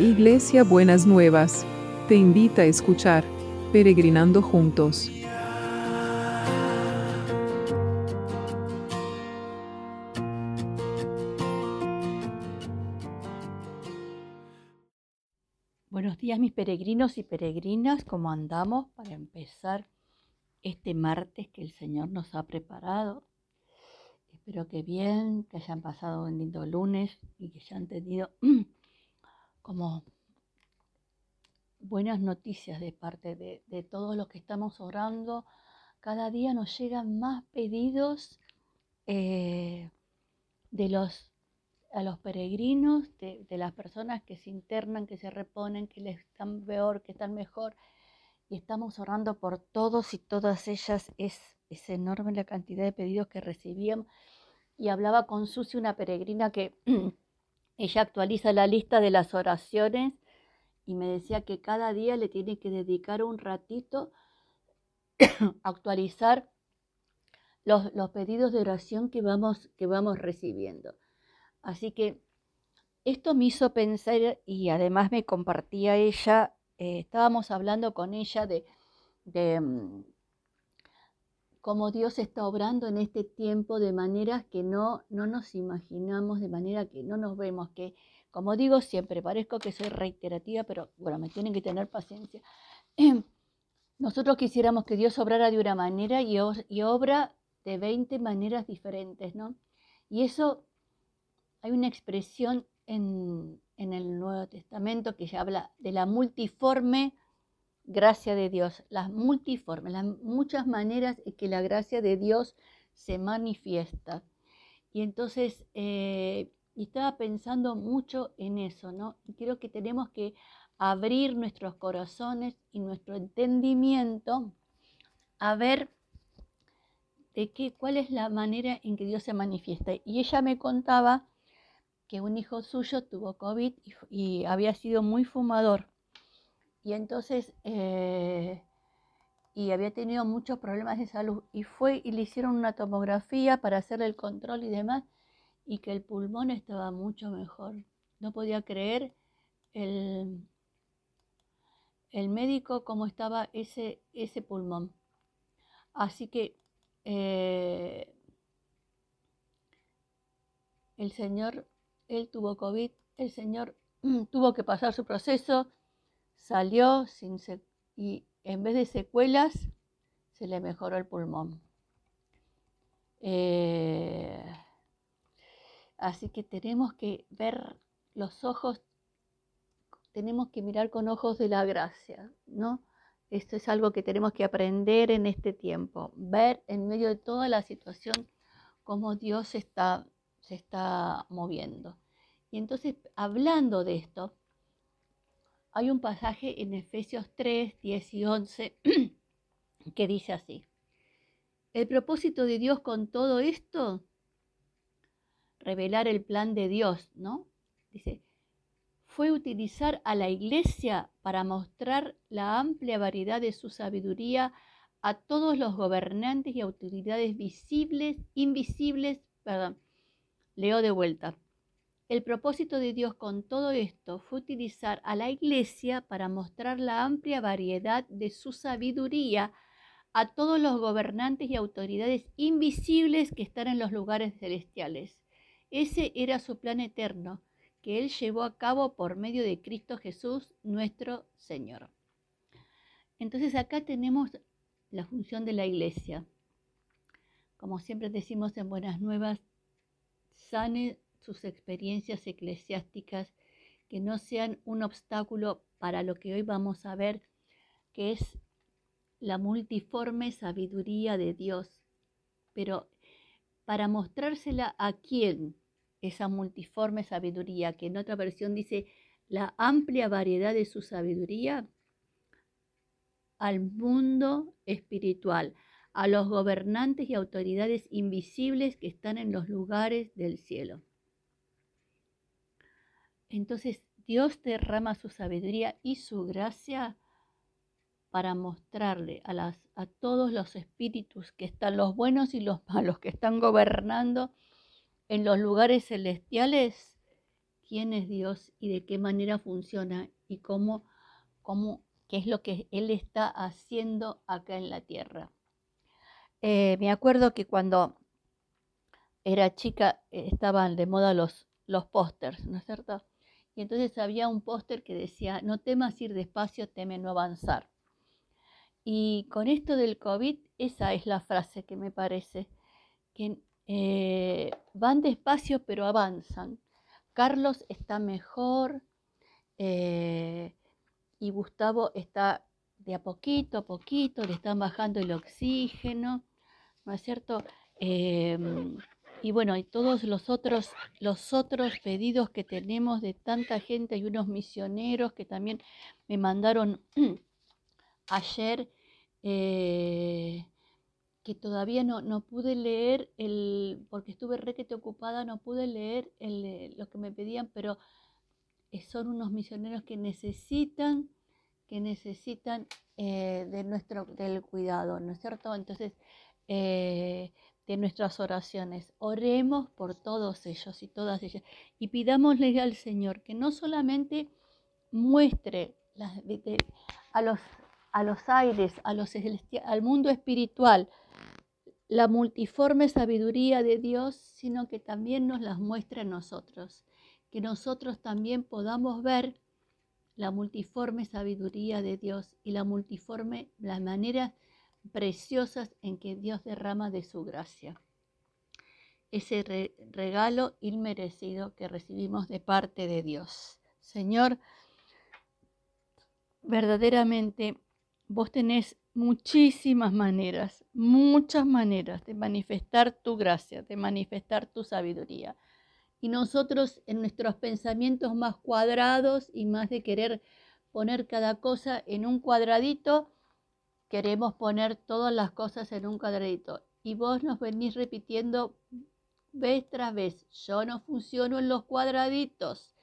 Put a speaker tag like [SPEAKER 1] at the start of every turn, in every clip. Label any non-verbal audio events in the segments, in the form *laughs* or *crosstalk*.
[SPEAKER 1] Iglesia Buenas Nuevas, te invita a escuchar Peregrinando Juntos.
[SPEAKER 2] Buenos días mis peregrinos y peregrinas, ¿cómo andamos para empezar este martes que el Señor nos ha preparado? Espero que bien, que hayan pasado un lindo lunes y que hayan tenido *clears throat* como buenas noticias de parte de, todos los que estamos orando. Cada día nos llegan más pedidos eh, de los a los peregrinos, de, las personas que se internan, que se reponen, que les están peor, que están mejor. Y estamos orando por todos y todas ellas. Es, es enorme la cantidad de pedidos que recibíamos. Y hablaba con Susi, una peregrina que *clears throat* ella actualiza la lista de las oraciones y me decía que cada día le tiene que dedicar un ratito a *coughs* actualizar los, pedidos de oración que vamos, que vamos recibiendo. Así que esto me hizo pensar y además me compartía ella, eh, estábamos hablando con ella de, de mm, cómo Dios está obrando en este tiempo de maneras que no, no nos imaginamos, de manera que no nos vemos, que como digo siempre, parezco que soy reiterativa, pero bueno, me tienen que tener paciencia. *clears throat* Nosotros quisiéramos que Dios obrara de una manera y, obra de 20 maneras diferentes, ¿no? Y eso, hay una expresión en, en el Nuevo Testamento que ya habla de la multiforme gracia de Dios, las multiformes, las muchas maneras en que la gracia de Dios se manifiesta. Y entonces, eh, estaba pensando mucho en eso, ¿no? Y creo que tenemos que abrir nuestros corazones y nuestro entendimiento a ver de qué, cuál es la manera en que Dios se manifiesta. Y ella me contaba que un hijo suyo tuvo COVID y había sido muy fumador. Y entonces, eh, y había tenido muchos problemas de salud. Y fue y le hicieron una tomografía para hacerle el control y demás, y que el pulmón estaba mucho mejor. No podía creer el, el médico cómo estaba ese, ese pulmón. Así que eh, el Señor, él tuvo COVID, el Señor *clears throat* tuvo que pasar su proceso, Salió sin y en vez de secuelas se le mejoró el pulmón. Eh, así que tenemos que ver los ojos, tenemos que mirar con ojos de la gracia, ¿no? Esto es algo que tenemos que aprender en este tiempo, ver en medio de toda la situación cómo Dios está, se está moviendo. Y entonces, hablando de esto, hay un pasaje en Efesios 3, 10 y 11 *clears throat* que dice así. El propósito de Dios con todo esto, revelar el plan de Dios, ¿no? Dice, fue utilizar a la iglesia para mostrar la amplia variedad de su sabiduría a todos los gobernantes y autoridades visibles, invisibles, perdón, leo de vuelta. El propósito de Dios con todo esto fue utilizar a la iglesia para mostrar la amplia variedad de su sabiduría a todos los gobernantes y autoridades invisibles que están en los lugares celestiales. Ese era su plan eterno, que Él llevó a cabo por medio de Cristo Jesús, nuestro Señor. Entonces acá tenemos la función de la iglesia. Como siempre decimos en Buenas Nuevas, sane sus experiencias eclesiásticas que no sean un obstáculo para lo que hoy vamos a ver, que es la multiforme sabiduría de Dios. Pero para mostrársela a quién esa multiforme sabiduría, que en otra versión dice la amplia variedad de su sabiduría, al mundo espiritual, a los gobernantes y autoridades invisibles que están en los lugares del cielo. Entonces Dios derrama su sabiduría y su gracia para mostrarle a, todos los espíritus que están, los buenos y los *laughs* malos, que están gobernando en los lugares celestiales, quién es Dios y de qué manera funciona y cómo, cómo qué es lo que Él está haciendo acá en la tierra. Eh, me acuerdo que cuando era chica estaban de moda los, los pósters, ¿no es cierto? Y entonces había un póster que decía, no temas ir despacio, teme no avanzar. Y con esto del COVID, esa es la frase que me parece, que eh, van despacio pero avanzan. Carlos está mejor eh, y Gustavo está de a poquito a poquito, le están bajando el oxígeno, ¿no es cierto? Em, y bueno, y todos los otros, los otros pedidos que tenemos de tanta gente, hay unos misioneros que también me mandaron *clears throat* ayer, eh, que todavía no, no, pude leer, el, porque estuve requete ocupada, no pude leer el, eh, lo que me pedían, pero eh, son unos misioneros que necesitan, que necesitan de nuestro, del cuidado, ¿no es cierto? Entonces, de nuestras oraciones. Oremos por todos ellos y todas ellas y pidámosle al Señor que no solamente muestre a, los, a los aires, al mundo espiritual, la multiforme sabiduría de Dios, sino que también nos las muestre a nosotros, que nosotros también podamos ver la multiforme sabiduría de Dios y la multiforme, la manera preciosas en que Dios derrama de su gracia. Ese regalo inmerecido que recibimos de parte de Dios. Señor, verdaderamente vos tenés muchísimas maneras, muchas maneras de manifestar tu gracia, de manifestar tu sabiduría. Y nosotros en nuestros pensamientos más cuadrados y más de querer poner cada cosa en un cuadradito, queremos poner todas las cosas en un cuadradito y vos nos venís repitiendo vez tras vez, yo no funciono en los cuadraditos,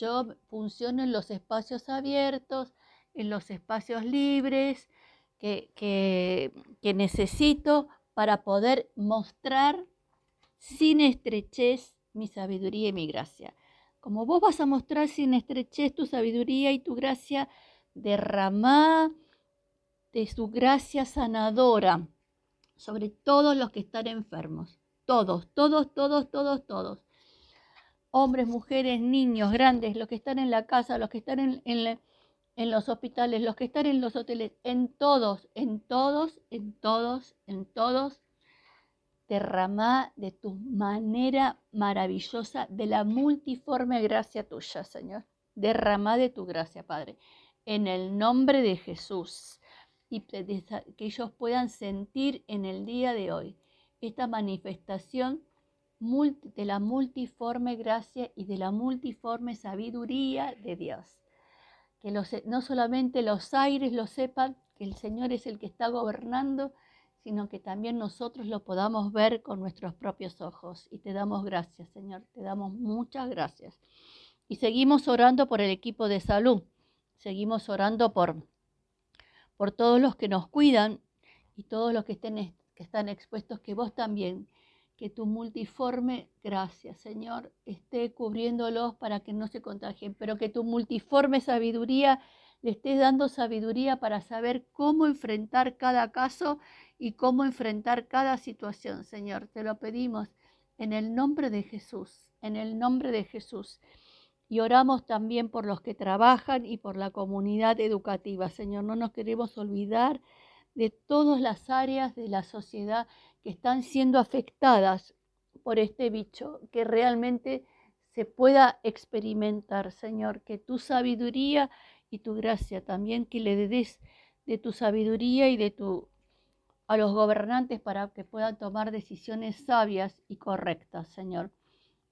[SPEAKER 2] yo funciono en los espacios abiertos, en los espacios libres que, que necesito para poder mostrar sin estrechez mi sabiduría y mi gracia. Como vos vas a mostrar sin estrechez tu sabiduría y tu gracia, derramá de su gracia sanadora sobre todos los que están enfermos. Todos, todos, todos, todos, todos. Hombres, mujeres, niños, grandes, los que están en la casa, los que están en, en, los hospitales, los que están en los hoteles, en todos, en todos, en todos, en todos, derramá de tu manera maravillosa, de la multiforme gracia tuya, Señor. Derramá de tu gracia, Padre. En el nombre de Jesús y que ellos puedan sentir en el día de hoy esta manifestación de la multiforme gracia y de la multiforme sabiduría de Dios. Que no solamente los aires lo sepan, que el Señor es el que está gobernando, sino que también nosotros lo podamos ver con nuestros propios ojos. Y te damos gracias, Señor, te damos muchas gracias. Y seguimos orando por el equipo de salud, seguimos orando por por todos los que nos cuidan y todos los que, están expuestos, que vos también, que tu multiforme gracia, Señor, esté cubriéndolos para que no se contagien, pero que tu multiforme sabiduría le estés dando sabiduría para saber cómo enfrentar cada caso y cómo enfrentar cada situación, Señor. Te lo pedimos en el nombre de Jesús, en el nombre de Jesús. Y oramos también por los que trabajan y por la comunidad educativa. Señor, no nos queremos olvidar de todas las áreas de la sociedad que están siendo afectadas por este bicho, que realmente se pueda experimentar, Señor, que tu sabiduría y tu gracia también, que le des de tu sabiduría y de tu a los gobernantes para que puedan tomar decisiones sabias y correctas, Señor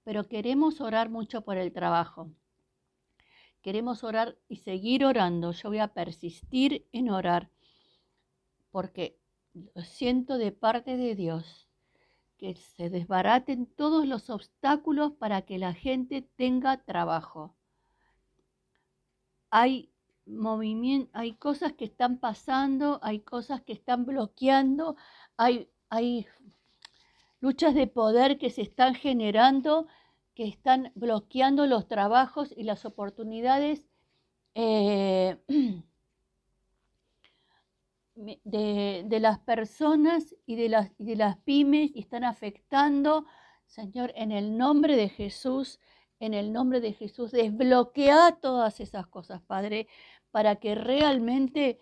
[SPEAKER 2] pero queremos orar mucho por el trabajo. Queremos orar y seguir orando. Yo voy a persistir en orar porque lo siento de parte de Dios que se desbaraten todos los obstáculos para que la gente tenga trabajo. Hay movimiento, hay cosas que están pasando, hay cosas que están bloqueando, hay, hay luchas de poder que se están generando que están bloqueando los trabajos y las oportunidades eh, *clears throat* de, las personas y de las, y de las pymes y están afectando, Señor, en el nombre de Jesús, en el nombre de Jesús, desbloquea todas esas cosas, Padre, para que realmente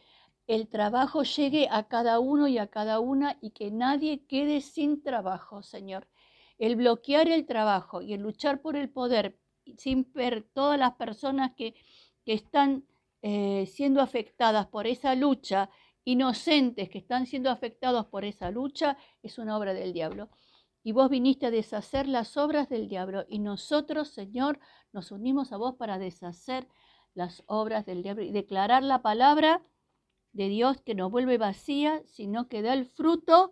[SPEAKER 2] el trabajo llegue a cada uno y a cada una y que nadie quede sin trabajo, Señor. El bloquear el trabajo y el luchar por el poder sin ver todas las personas que, que están eh, siendo afectadas por esa lucha inocentes que están siendo afectados por esa lucha es una obra del diablo. Y vos viniste a deshacer las obras del diablo y nosotros, Señor, nos unimos a vos para deshacer las obras del diablo y declarar la palabra de Dios que no vuelve vacía, sino que da el fruto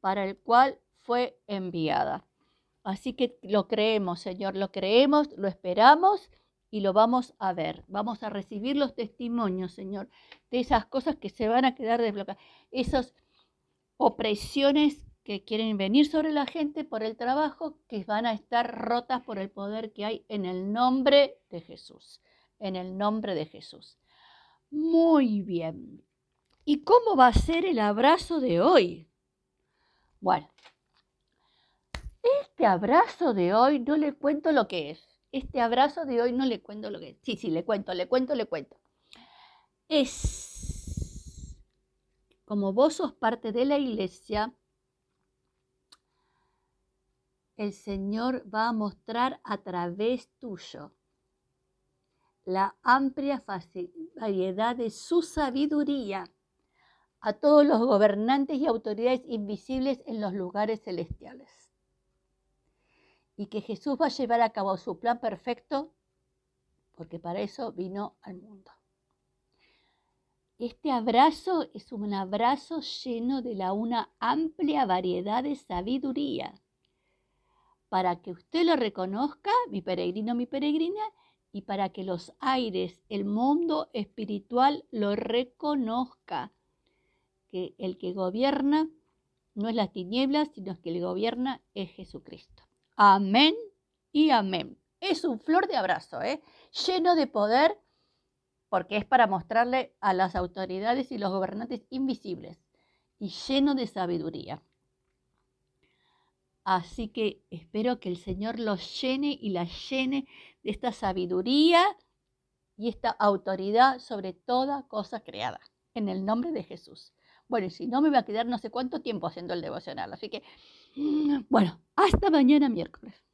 [SPEAKER 2] para el cual fue enviada. Así que lo creemos, Señor, lo creemos, lo esperamos y lo vamos a ver. Vamos a recibir los testimonios, Señor, de esas cosas que se van a quedar desbloqueadas, esas opresiones que quieren venir sobre la gente por el trabajo, que van a estar rotas por el poder que hay en el nombre de Jesús, en el nombre de Jesús. Muy bien. ¿Y cómo va a ser el abrazo de hoy? Bueno, este abrazo de hoy no le cuento lo que es este abrazo de hoy no le cuento lo que es. Sí, sí, le cuento, le cuento, le cuento. Es como vos sos parte de la iglesia, el Señor va a mostrar a través tuyo la amplia variedad de su sabiduría a todos los gobernantes y autoridades invisibles en los lugares celestiales. Y que Jesús va a llevar a cabo su plan perfecto porque para eso vino al mundo. Este abrazo es un abrazo lleno de la una amplia variedad de sabiduría. Para que usted lo reconozca, mi peregrino, mi peregrina, y para que los aires, el mundo espiritual lo reconozca, que el que gobierna no es las tinieblas, sino que el que gobierna es Jesucristo. Amén y amén. Es un flor de abrazo, ¿eh? lleno de poder, porque es para mostrarle a las autoridades y los gobernantes invisibles, y lleno de sabiduría. Así que espero que el Señor los llene y las llene de esta sabiduría y esta autoridad sobre toda cosa creada, en el nombre de Jesús. Bueno, y si no, me voy a quedar no sé cuánto tiempo haciendo el devocional. Así que, bueno, hasta mañana miércoles.